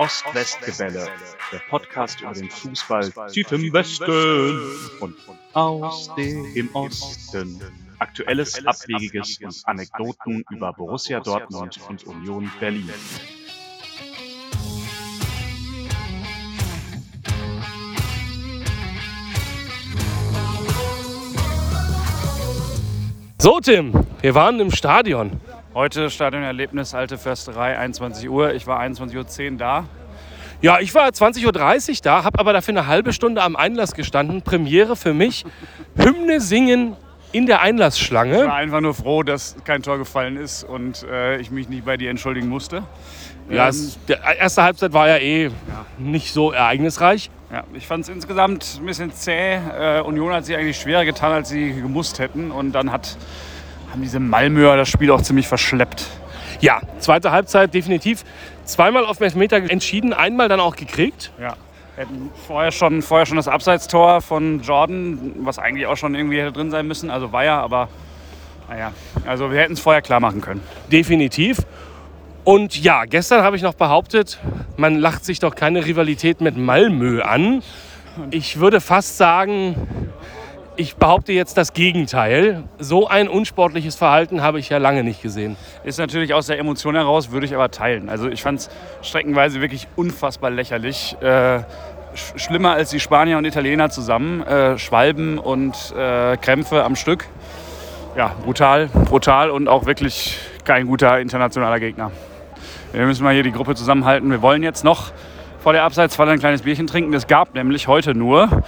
Ost-West-Gebälle, der Podcast über den Fußball tief im Westen und aus dem Osten. Aktuelles, Abwegiges und Anekdoten über Borussia Dortmund und Union Berlin. So, Tim, wir waren im Stadion. Heute Stadionerlebnis, alte Försterei, 21 Uhr. Ich war 21.10 Uhr da. Ja, ich war 20.30 Uhr da, habe aber dafür eine halbe Stunde am Einlass gestanden. Premiere für mich. Hymne singen in der Einlassschlange. Ich war einfach nur froh, dass kein Tor gefallen ist und äh, ich mich nicht bei dir entschuldigen musste. Ja, Ähm, es, der erste Halbzeit war ja eh nicht so ereignisreich. ja, ich fand es insgesamt ein bisschen zäh. Äh, Union hat sich eigentlich schwerer getan, als sie gemusst hätten. Und dann hat, haben diese Malmöer das Spiel auch ziemlich verschleppt. Ja, zweite Halbzeit definitiv. Zweimal auf Elfmeter entschieden, einmal dann auch gekriegt. Ja. Hätten vorher schon, vorher schon das Abseitstor von Jordan, was eigentlich auch schon irgendwie hätte drin sein müssen. Also war ja, aber naja. Also wir hätten es vorher klar machen können. Definitiv. Und ja, gestern habe ich noch behauptet, man lacht sich doch keine Rivalität mit Malmö an. Ich würde fast sagen, ich behaupte jetzt das Gegenteil. So ein unsportliches Verhalten habe ich ja lange nicht gesehen. Ist natürlich aus der Emotion heraus, würde ich aber teilen. Also ich fand es streckenweise wirklich unfassbar lächerlich. Äh, sch schlimmer als die Spanier und Italiener zusammen. Äh, Schwalben und äh, Krämpfe am Stück. Ja, brutal, brutal und auch wirklich kein guter internationaler Gegner. Wir müssen mal hier die Gruppe zusammenhalten. Wir wollen jetzt noch vor der Abseitsfalle ein kleines Bierchen trinken. Es gab nämlich heute nur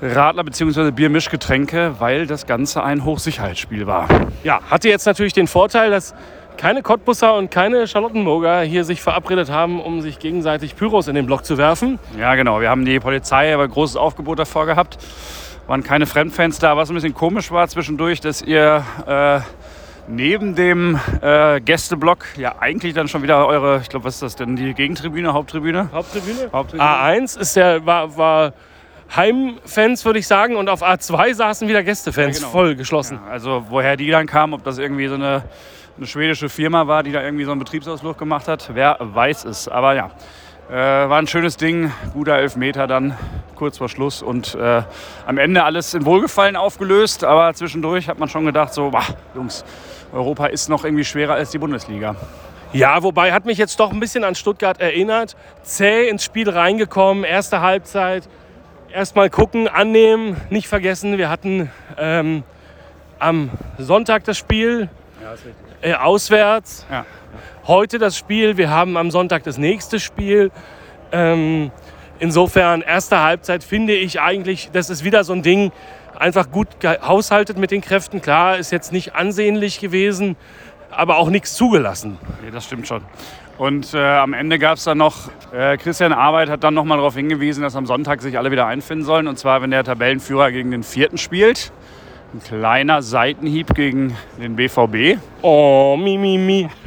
Radler bzw. Biermischgetränke, weil das Ganze ein Hochsicherheitsspiel war. Ja, hatte jetzt natürlich den Vorteil, dass keine Cottbusser und keine Charlottenburger hier sich verabredet haben, um sich gegenseitig Pyros in den Block zu werfen. Ja, genau. Wir haben die Polizei aber ein großes Aufgebot davor gehabt. Waren keine Fremdfans da. Was ein bisschen komisch war zwischendurch, dass ihr äh, neben dem äh, Gästeblock ja eigentlich dann schon wieder eure, ich glaube, was ist das denn, die Gegentribüne, Haupttribüne? Haupttribüne? Haupttribüne. A1 ist der, war, war Heimfans, würde ich sagen, und auf A2 saßen wieder Gästefans, Ja, genau. voll geschlossen. Ja, also woher die dann kamen, ob das irgendwie so eine, eine schwedische Firma war, die da irgendwie so einen Betriebsausflug gemacht hat, wer weiß es. Aber ja, äh, war ein schönes Ding, guter Elfmeter dann kurz vor Schluss und äh, am Ende alles in Wohlgefallen aufgelöst, aber zwischendurch hat man schon gedacht so, bah, Jungs, Europa ist noch irgendwie schwerer als die Bundesliga. Ja, wobei hat mich jetzt doch ein bisschen an Stuttgart erinnert. Zäh ins Spiel reingekommen, erste Halbzeit. Erstmal gucken, annehmen, nicht vergessen, wir hatten ähm, am Sonntag das Spiel äh, auswärts. Ja. Heute das Spiel, wir haben am Sonntag das nächste Spiel. Ähm, insofern, erste Halbzeit finde ich eigentlich, das ist wieder so ein Ding, einfach gut gehaushaltet mit den Kräften. Klar, ist jetzt nicht ansehnlich gewesen, aber auch nichts zugelassen. Nee, das stimmt schon. Und äh, am Ende gab es dann noch, äh, Christian Arbeit hat dann nochmal darauf hingewiesen, dass am Sonntag sich alle wieder einfinden sollen. Und zwar, wenn der Tabellenführer gegen den vierten spielt. Ein kleiner Seitenhieb gegen den BVB. Oh, mi, mi, mi.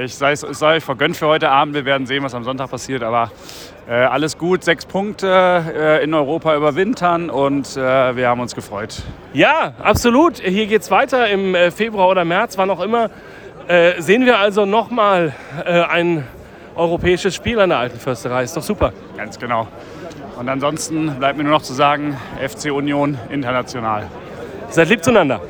Ich sei es sei euch vergönnt für heute Abend. Wir werden sehen, was am Sonntag passiert. Aber äh, alles gut. Sechs Punkte äh, in Europa überwintern und äh, wir haben uns gefreut. Ja, absolut. Hier geht's weiter im äh, Februar oder März, wann auch immer. Äh, sehen wir also nochmal äh, ein europäisches Spiel an der Alten Försterei. Ist doch super. Ganz genau. Und ansonsten bleibt mir nur noch zu sagen, FC Union international. Seid lieb zueinander.